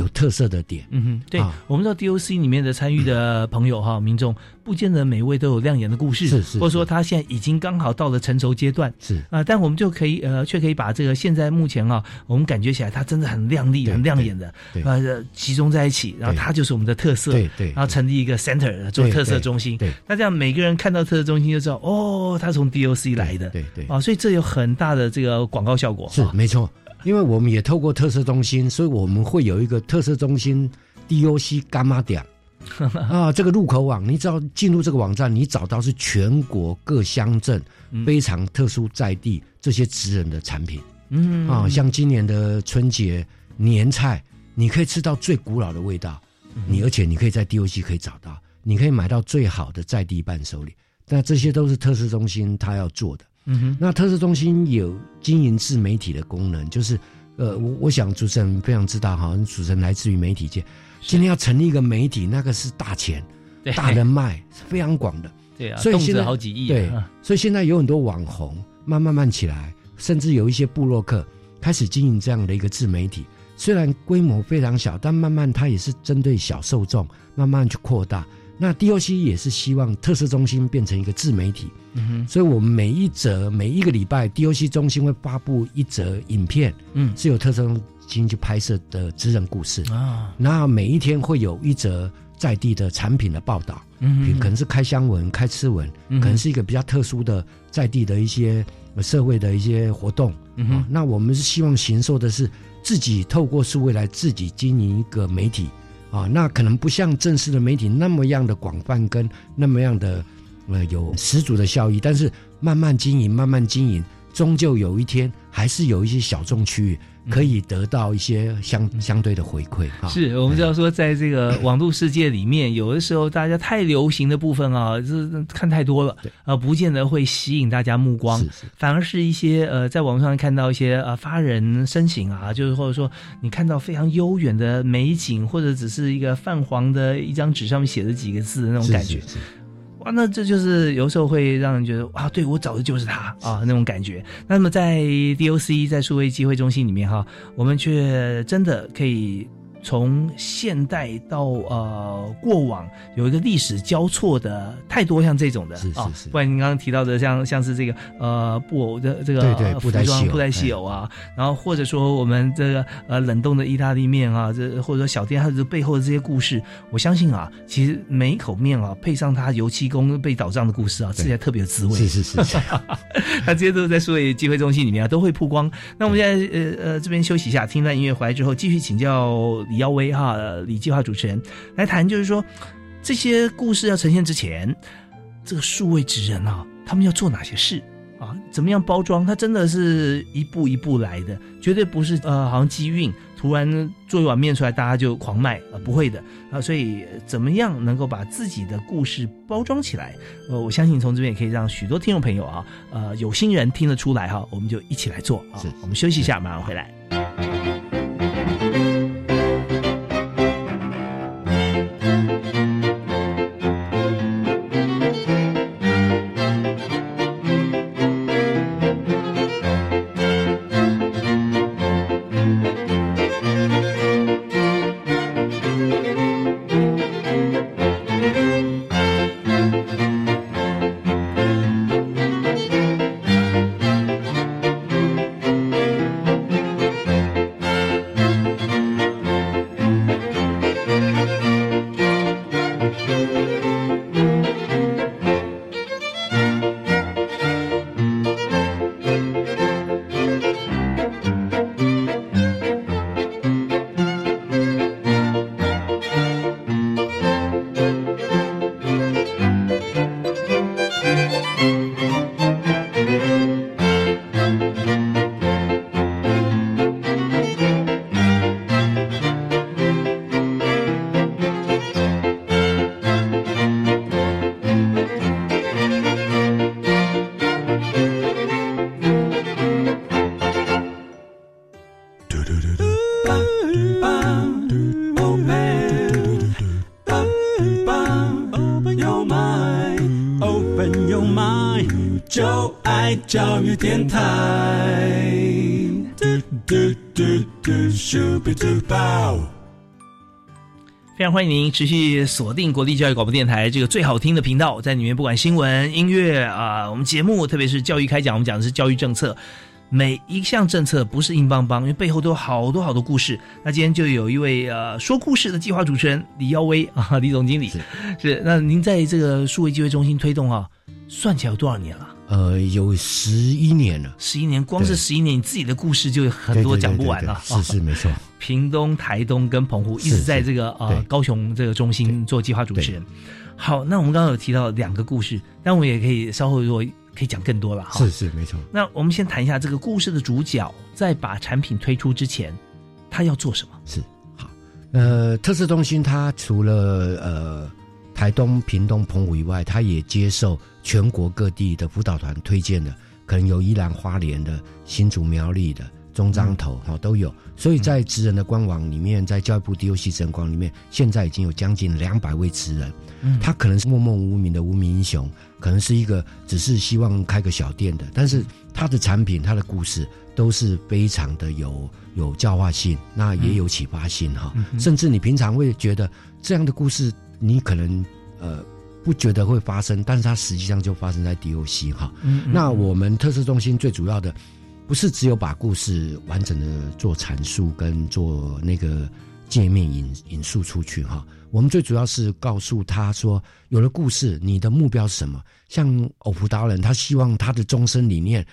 有特色的点。嗯哼，对，啊。我们知道 DOC 里面的参与的朋友哈，民众不见得每位都有亮眼的故事，是是或者说他现在已经刚好到了成熟阶段是。啊、但我们就可以呃，却可以把这个现在目前啊，我们感觉起来他真的很亮丽、很亮眼的，对呃，集中在一起，然后对它就是我们的特色，对对然后成立一个 center 做特色中心，对那这样每个人看到特色中心就知道，哦，他从 DOC 来的，对对啊，所以这有很大的这个广告效果，啊是没错，因为我们也透过特色中心，所以我们会有一个特色中心 DOC 干妈点。<laughs> 啊，这个入口网，你只要进入这个网站，你找到是全国各乡镇嗯。非常特殊在地这些职人的产品。嗯。啊，像今年的春节年菜，你可以吃到最古老的味道，嗯。你而且你可以在 DOC 可以找到，你可以买到最好的在地伴手礼，那这些都是特色中心他要做的。嗯哼，那特色中心有经营自媒体的功能，就是呃，我我想主持人非常知道哈，主持人来自于媒体界，今天要成立一个媒体，那个是大钱、对大人脉，是非常广的。对啊，动辄所以现在好几亿啊，对啊，所以现在有很多网红慢慢慢起来，甚至有一些部落客开始经营这样的一个自媒体。虽然规模非常小，但慢慢它也是针对小受众，慢慢去扩大。那 DOC 也是希望特色中心变成一个自媒体，嗯哼，所以我们每一则每一个礼拜，DOC 中心会发布一则影片，嗯。是由特色中心去拍摄的职人故事。啊，那每一天会有一则在地的产品的报道，嗯可能是开箱文、开吃文，嗯可能是一个比较特殊的在地的一些呃社会的一些活动。嗯哼。啊那我们是希望行受的是自己透过数位来自己经营一个媒体啊，那可能不像正式的媒体那么样的广泛跟那么样的呃有十足的效益，但是慢慢经营，慢慢经营，终究有一天还是有一些小众区域可以得到一些相相对的回馈啊。是我们知道说，在这个 <laughs> 网络世界里面，有的时候大家太流行的部分啊，这看太多了，呃，不见得会吸引大家目光，反而是一些呃，在网上看到一些呃发人深省啊，就是或者说你看到非常悠远的美景，或者只是一个泛黄的一张纸上面写着几个字的那种感觉。是是哇，那这就是有时候会让人觉得啊，对我找的就是他啊那种感觉。那么在 DOC 在数位机会中心里面哈，我们却真的可以。从现代到呃过往，有一个历史交错的太多像这种的是是啊是，不然您刚刚提到的像像是这个呃布偶的这个对对呃布袋戏偶服装布袋戏偶啊，然后或者说我们这个呃冷冻的意大利面啊，这或者说小店它这背后的这些故事，我相信啊，其实每一口面啊，配上它油漆工被倒账的故事啊，吃起来特别有滋味。是是是是它这些都是在数位机会中心里面啊都会曝光。那我们现在呃呃这边休息一下，听段音乐回来之后，继续请教李耀威哈呃李计划主持人来谈，就是说这些故事要呈现之前，这个数位职人啊，他们要做哪些事？啊，怎么样包装？他真的是一步一步来的，绝对不是呃，好像机运突然做一碗面出来，大家就狂卖啊、呃，不会的啊。所以怎么样能够把自己的故事包装起来？呃，我相信从这边也可以让许多听众朋友啊，呃，有心人听得出来哈，我们就一起来做啊。我们休息一下，马上回来。就爱教育电台。嘟嘟嘟嘟，咻比嘟爆。非常欢迎您持续锁定国立教育广播电台这个最好听的频道，在里面不管新闻、音乐啊、我们节目，特别是教育开讲，我们讲的是教育政策，每一项政策不是硬邦邦，因为背后都有好多好多故事。那今天就有一位呃说故事的计划主持人李耀威啊，李总经理是。那您在这个数位机会中心推动啊，算起来有多少年了？呃，有十一年了，十一年，光是十一年，你自己的故事就有很多讲不完了。是是没错，<laughs> 屏东、台东跟澎湖一直在这个呃高雄这个中心做计划主持人。好，那我们刚刚有提到两个故事，但我们也可以稍后如果可以讲更多了哈。是是没错。那我们先谈一下这个故事的主角，在把产品推出之前，他要做什么？是好，呃，特色中心它除了呃台东、屏东、澎湖以外，它也接受。全国各地的辅导团推荐的，可能有宜兰花莲的、新竹苗栗的、中彰头哈都有，所以在职人的官网里面，在教育部 DOC 职人官里面，现在已经有将近两百位职人，嗯。他可能是默默无名的无名英雄，可能是一个只是希望开个小店的，但是他的产品、他的故事都是非常的有有教化性，那也有启发性哈，甚至你平常会觉得这样的故事，你可能呃。不觉得会发生，但是它实际上就发生在 DOC 哈。那我们特色中心最主要的，不是只有把故事完整的做阐述跟做那个界面引引述出去哈。我们最主要是告诉他说，有了故事，你的目标是什么？像偶福达人，他希望他的终身理念、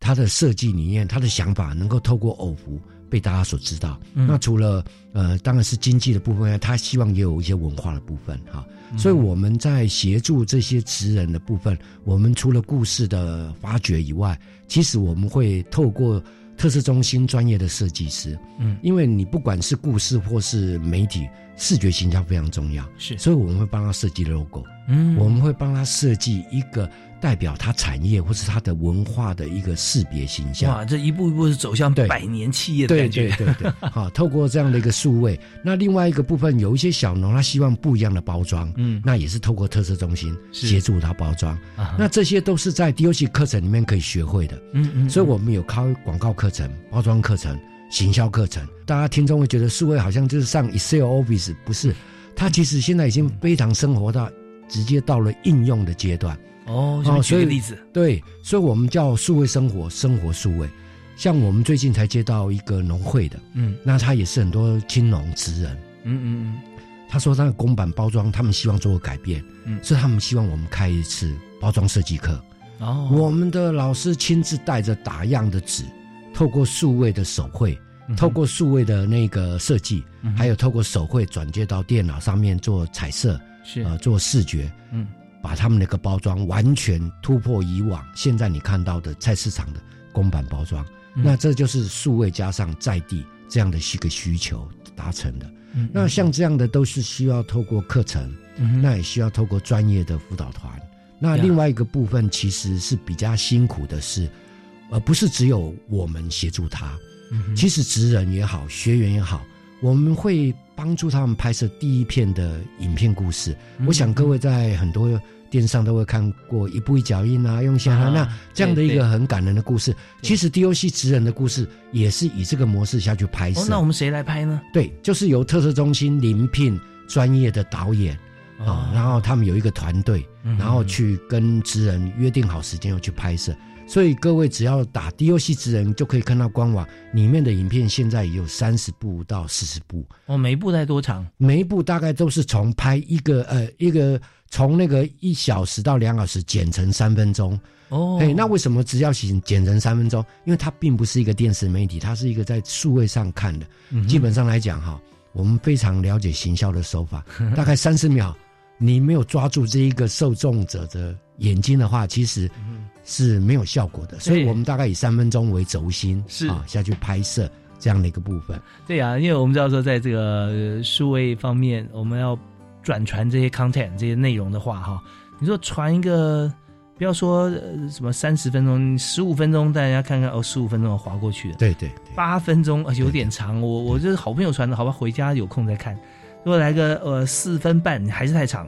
他的设计理念、他的想法，能够透过偶福被大家所知道。那除了呃，当然是经济的部分，他希望也有一些文化的部分哈。所以我们在协助这些职人的部分，我们除了故事的发掘以外，其实我们会透过特色中心专业的设计师，嗯，因为你不管是故事或是媒体，视觉形象非常重要，是，所以我们会帮他设计 logo，嗯，我们会帮他设计一个。代表它产业或是它的文化的一个识别形象。哇，这一步一步是走向百年企业的感觉。对对对对，<laughs> 好，透过这样的一个数位，那另外一个部分有一些小农，他希望不一样的包装，嗯，那也是透过特色中心协助他包装。那这些都是在 DOC 课程里面可以学会的。嗯嗯，所以我们有开广告课程、包装课程、行销课程。大家听众会觉得数位好像就是上 Excel Office，不是？它其实现在已经非常生活到直接到了应用的阶段。哦，哦，举个例子，对，所以我们叫数位生活，生活数位。像我们最近才接到一个农会的，嗯，那他也是很多青农职人，嗯嗯嗯，他说他的公版包装，他们希望做个改变，嗯，是他们希望我们开一次包装设计课。哦，我们的老师亲自带着打样的纸，透过数位的手绘，透过数位的那个设计，还有透过手绘转接到电脑上面做彩色，是呃做视觉，嗯。把他们那个包装完全突破以往现在你看到的菜市场的公版包装，那这就是数位加上在地这样的一个需求达成的。那像这样的都是需要透过课程，那也需要透过专业的辅导团。那另外一个部分其实是比较辛苦的是，而不是只有我们协助他，其实职人也好，学员也好，我们会。帮助他们拍摄第一片的影片故事，我想各位在很多电视上都会看过《一步一脚印》啊，用下啊那这样的一个很感人的故事。其实 DOC 职人的故事也是以这个模式下去拍摄。那我们谁来拍呢？对，就是由特色中心临聘专业的导演啊，然后他们有一个团队，然后去跟职人约定好时间要去拍摄。所以各位只要打 DOC 之人，就可以看到官网里面的影片。现在也有三十部到四十部。哦，每一部在多长？每一部大概都是从拍一个呃一个从那个一小时到两小时剪成三分钟。哦，哎，那为什么只要剪剪成三分钟？因为它并不是一个电视媒体，它是一个在数位上看的。基本上来讲哈，我们非常了解行销的手法，<laughs> 大概三十秒，你没有抓住这一个受众者的眼睛的话，其实。是没有效果的，所以我们大概以三分钟为轴心，是啊下去拍摄这样的一个部分。对啊，因为我们知道说，在这个数位方面，我们要转传这些 content 这些内容的话，哈，你说传一个，不要说什么三十分钟、十五分钟，大家看看哦，十五分钟划过去了。对对，八分钟有点长，我我就是好朋友传的，好吧，回家有空再看。如果来个呃四分半还是太长。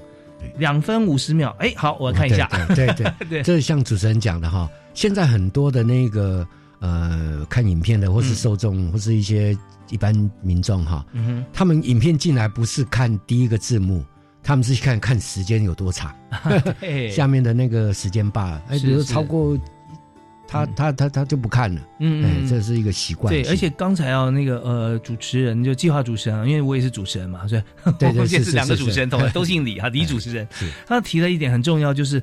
两分五十秒，哎，好，我看一下。对对 <laughs> 对，这像主持人讲的哈，现在很多的那个呃看影片的，或是受众，或是一些一般民众哈，嗯他们影片进来不是看第一个字幕，他们是看看时间有多长，<laughs> <laughs> 下面的那个时间罢了，哎，比如是是。超过他他他他就不看了，嗯哎，这是一个习惯对，而且刚才啊，那个呃，主持人就计划主持人啊，因为我也是主持人嘛，所以对对 <laughs> 我们现在是是两个主持人，<laughs> 同都姓李哈，李主持人，他提了一点很重要，就是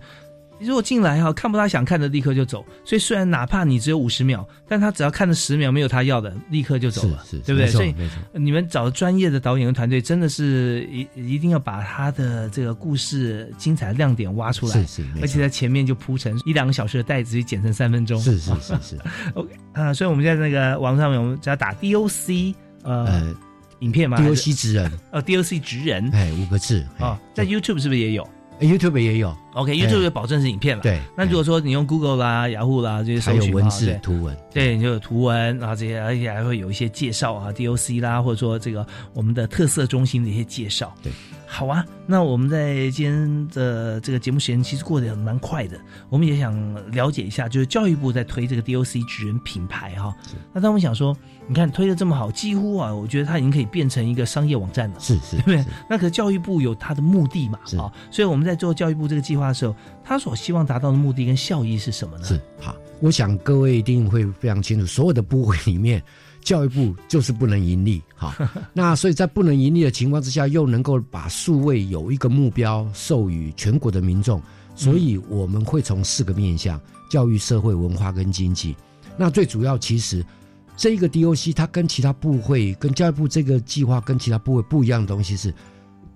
如果进来哈看不到他想看的，立刻就走。所以虽然哪怕你只有五十秒，但他只要看了十秒没有他要的，立刻就走了，是是对不对？所以你们找专业的导演跟团队，真的是一一定要把他的这个故事精彩亮点挖出来，是是而且在前面就铺成一两个小时的袋子，就剪成三分钟，是是是是。<laughs> OK 啊、所以我们在那个网上面，我们只要打 DOC 呃呃影片嘛，DOC 职人，呃 DOC 职人。哎，五个字啊，在 YouTube 是不是也有？哎，YouTube 也有？OK，YouTube 哎保证是影片了。对，那如果说你用 Google 啦、雅虎啦这些还搜寻啊有文字对图文，对，你就有图文，然后这些，而且还会有一些介绍啊，DOC 啦，或者说这个我们的特色中心的一些介绍。对，好啊。那我们在今天的这个节目时间其实过得蛮快的，我们也想了解一下，就是教育部在推这个 DOC 职人品牌哈。那当我们想说，你看推的这么好，几乎啊，我觉得它已经可以变成一个商业网站了。是是，对不对？那可是教育部有它的目的嘛，啊，所以我们在做教育部这个计划的时候，他所希望达到的目的跟效益是什么呢？是好，我想各位一定会非常清楚，所有的部会里面，教育部就是不能盈利。哈，<laughs> 那所以在不能盈利的情况之下，又能够把数位有一个目标授予全国的民众，所以我们会从四个面向：教育、社会、文化跟经济。那最主要其实。这个 DOC 它跟其他部会、跟教育部这个计划跟其他部会不一样的东西是，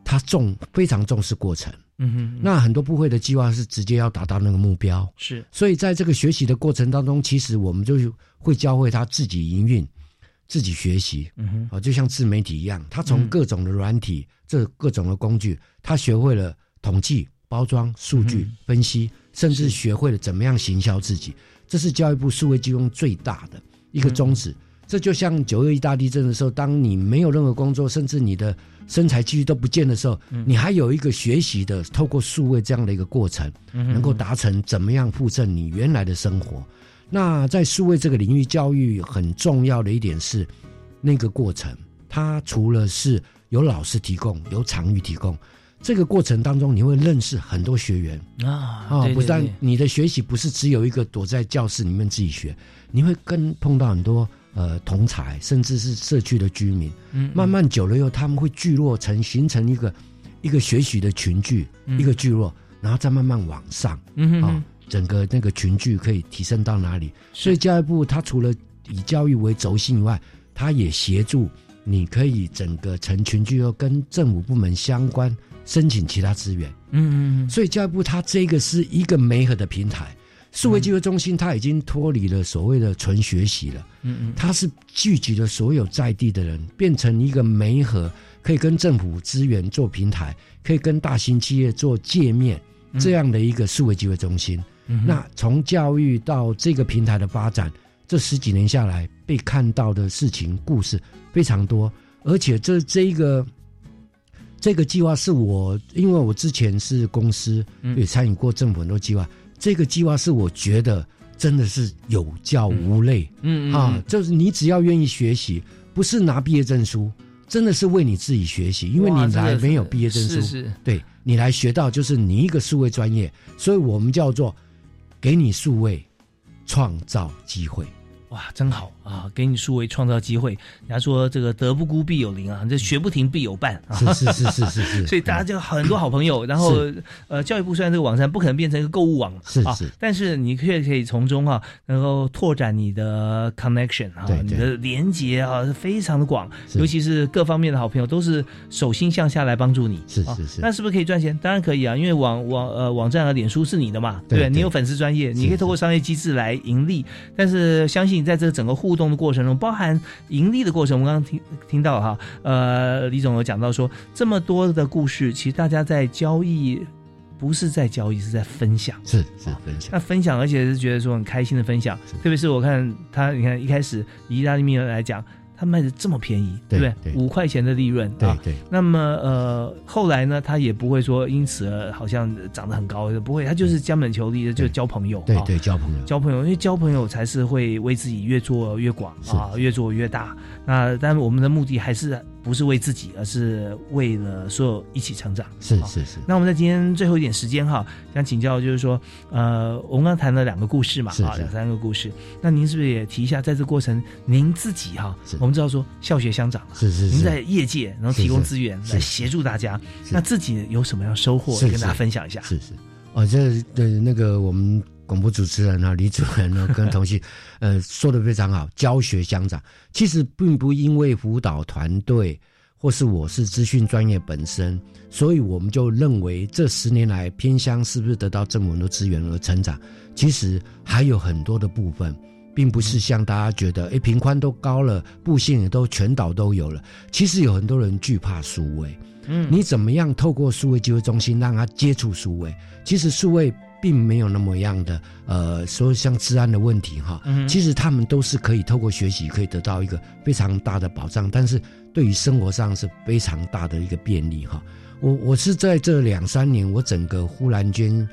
它重非常重视过程。嗯哼，那很多部会的计划是直接要达到那个目标，是，所以在这个学习的过程当中，其实我们就会教会他自己营运、自己学习，嗯哼，啊，就像自媒体一样，他从各种的软体、这各种的工具，他学会了统计、包装、数据分析，甚至学会了怎么样行销自己。这是教育部数位金融最大的一个宗旨。这就像九月一大地震的时候，当你没有任何工作，甚至你的身材继续都不见的时候，你还有一个学习的，透过数位这样的一个过程，能够达成怎么样复振你原来的生活。那在数位这个领域，教育很重要的一点是，那个过程，它除了是有老师提供，有场域提供，这个过程当中，你会认识很多学员。啊啊，不但你的学习不是只有一个躲在教室里面自己学，你会跟碰到很多呃同才，甚至是社区的居民，嗯慢慢久了以后，他们会聚落成形成一个一个学习的群聚，嗯一个聚落，然后再慢慢往上，啊嗯整个那个群聚可以提升到哪里？所以教育部它除了以教育为轴心以外，它也协助你可以整个成群聚后跟政府部门相关申请其他资源。嗯嗯所以教育部它这个是一个媒合的平台，数位机会中心它已经脱离了所谓的纯学习了，嗯嗯，它是聚集了所有在地的人，变成一个媒合，可以跟政府资源做平台，可以跟大型企业做界面，这样的一个数位机会中心。嗯那从教育到这个平台的发展，这十几年下来，被看到的事情故事非常多，而且这这一个这个计划是我，因为我之前是公司嗯。也参与过政府很多计划，这个计划是我觉得真的是有教无类，嗯嗯啊，就是你只要愿意学习，不是拿毕业证书，真的是为你自己学习，因为你来没有毕业证书，对你来学到就是你一个数位专业，所以我们叫做给你数位创造机会。哇，真好啊！给你数位创造机会。人家说这个德不孤必有邻啊，这学不停必有伴啊。是是是是是是 <laughs> 所以大家就很多好朋友。然后呃，教育部虽然这个网站不可能变成一个购物网啊是是，但是你却可以从中啊，能够拓展你的 connection 啊对，你的连接啊，非常的广。尤其是各方面的好朋友都是手心向下来帮助你。啊是是是那是不是可以赚钱？当然可以啊，因为网网呃网站和脸书是你的嘛，对你有粉丝专业，你可以透过商业机制来盈利。但是相信在这个整个互动的过程中，包含盈利的过程，我们刚刚听听到哈，呃，李总有讲到说，这么多的故事，其实大家在交易，不是在交易，是在分享。是是分享，那分享，而且是觉得说很开心的分享，特别是我看他，你看一开始以意大利面来讲，它卖的这么便宜，对不对？五块钱的利润，啊。对对。那么呃，后来呢，他也不会说因此而好像涨得很高，不会，他就是将本求利的，就交朋友，对对，交朋友，交朋友，因为交朋友才是会为自己越做越广啊，越做越大。那但我们的目的还是。不是为自己，而是为了所有一起成长。是是是。那我们在今天最后一点时间哈，想请教就是说，呃，我们刚谈了两个故事嘛，啊，两三个故事。那您是不是也提一下，在这过程您自己哈？我们知道说校学相长，是是。您在业界能提供资源来协助大家，那自己有什么样收获，跟大家分享一下？是是。哦，这对那个我们。广播主持人啊，李主任呢，跟同学，<laughs> 呃，说的非常好。教学相长，其实并不因为辅导团队或是我是资讯专业本身，所以我们就认为这十年来偏乡是不是得到政府的资源而成长？其实还有很多的部分，并不是像大家觉得，哎，平宽都高了，步线也都全岛都有了。其实有很多人惧怕数位，嗯，你怎么样透过数位机会中心让他接触数位？其实数位。并没有那么样的，呃，说像治安的问题哈，其实他们都是可以透过学习可以得到一个非常大的保障，但是对于生活上是非常大的一个便利哈。我我是在这两三年，我整个忽然间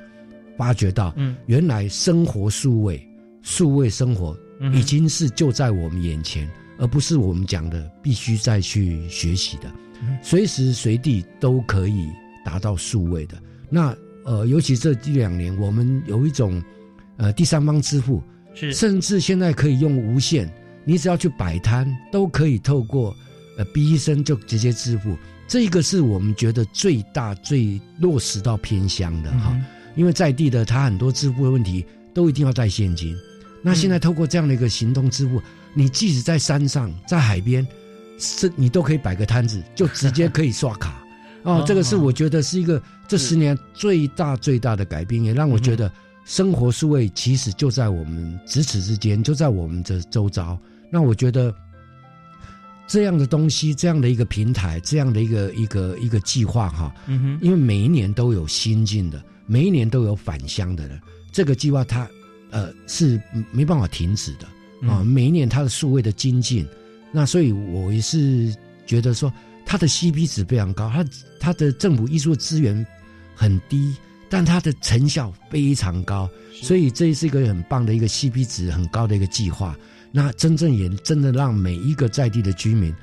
发觉到，嗯，原来生活数位、数位生活已经是就在我们眼前，而不是我们讲的必须再去学习的，随时随地都可以达到数位的。那。呃，尤其这一两年，我们有一种，呃，第三方支付，是，甚至现在可以用无线，你只要去摆摊，都可以透过，呃，B 医生就直接支付。这个是我们觉得最大、最落实到偏乡的哈，因为在地的他很多支付的问题都一定要带现金。那现在透过这样的一个行动支付，你即使在山上、在海边，是，你都可以摆个摊子，就直接可以刷卡。哦，这个是我觉得是一个这十年最大最大的改变，也让我觉得生活数位其实就在我们咫尺之间，就在我们的周遭。那我觉得这样的东西，这样的一个平台，这样的一个一个一个计划哈，嗯哼，因为每一年都有新进的，每一年都有返乡的人，这个计划它呃是没办法停止的啊，每一年它的数位的精进，那所以我也是觉得说。它的 CP 值非常高，它它的政府艺术资源很低，但它的成效非常高，所以这是一个很棒的一个 CP 值很高的一个计划。那真正也真的让每一个在地的居民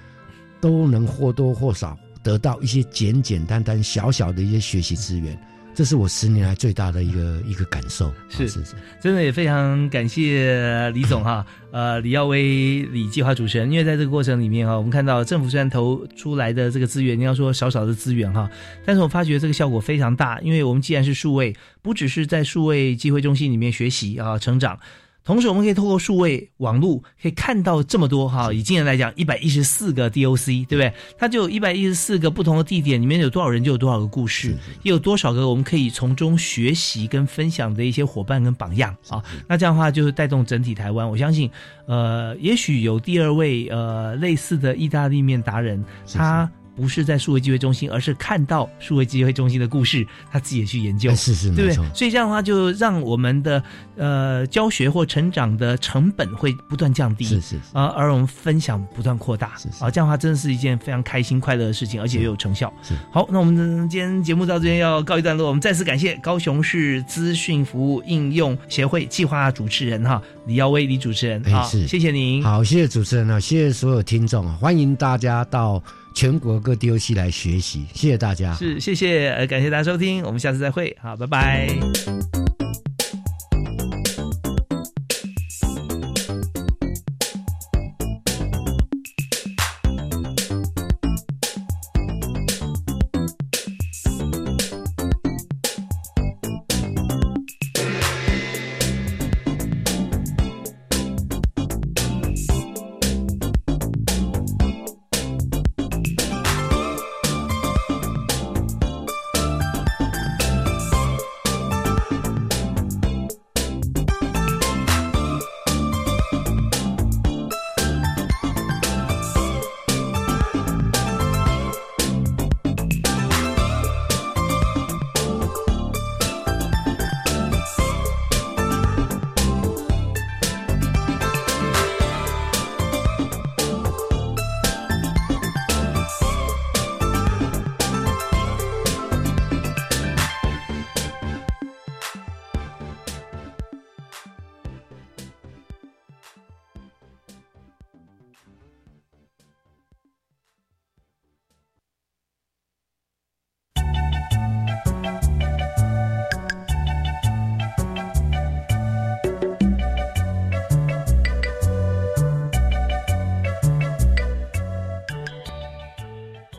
都能或多或少得到一些简简单单小小的一些学习资源。这是我十年来最大的一个一个感受，是是是，真的也非常感谢李总哈，<laughs> 呃，李耀威李计划主持人，因为在这个过程里面哈，我们看到政府虽然投出来的这个资源，你要说少少的资源哈，但是我发觉这个效果非常大，因为我们既然是数位，不只是在数位机会中心里面学习啊成长。同时，我们可以透过数位网络可以看到这么多哈。以今年来讲，一百一十四个 DOC，对不对？它就有一百一十四个不同的地点，里面有多少人就有多少个故事，又有多少个我们可以从中学习跟分享的一些伙伴跟榜样啊。那这样的话，就是带动整体台湾。我相信，呃，也许有第二位呃类似的意大利面达人，他。不是在数位机会中心，而是看到数位机会中心的故事，他自己也去研究，是是，对不对？所以这样的话，就让我们的呃教学或成长的成本会不断降低，是是啊，而我们分享不断扩大，是是。啊，这样的话真的是一件非常开心快乐的事情，而且又有成效。是。好，那我们今天节目到这边要告一段落，我们再次感谢高雄市资讯服务应用协会计划主持人哈李耀威李主持人，好，谢谢您，好，谢谢主持人啊，谢谢所有听众啊，欢迎大家到。全国各 DOC 来学习，谢谢大家。是，谢谢，呃，感谢大家收听，我们下次再会，好，拜拜。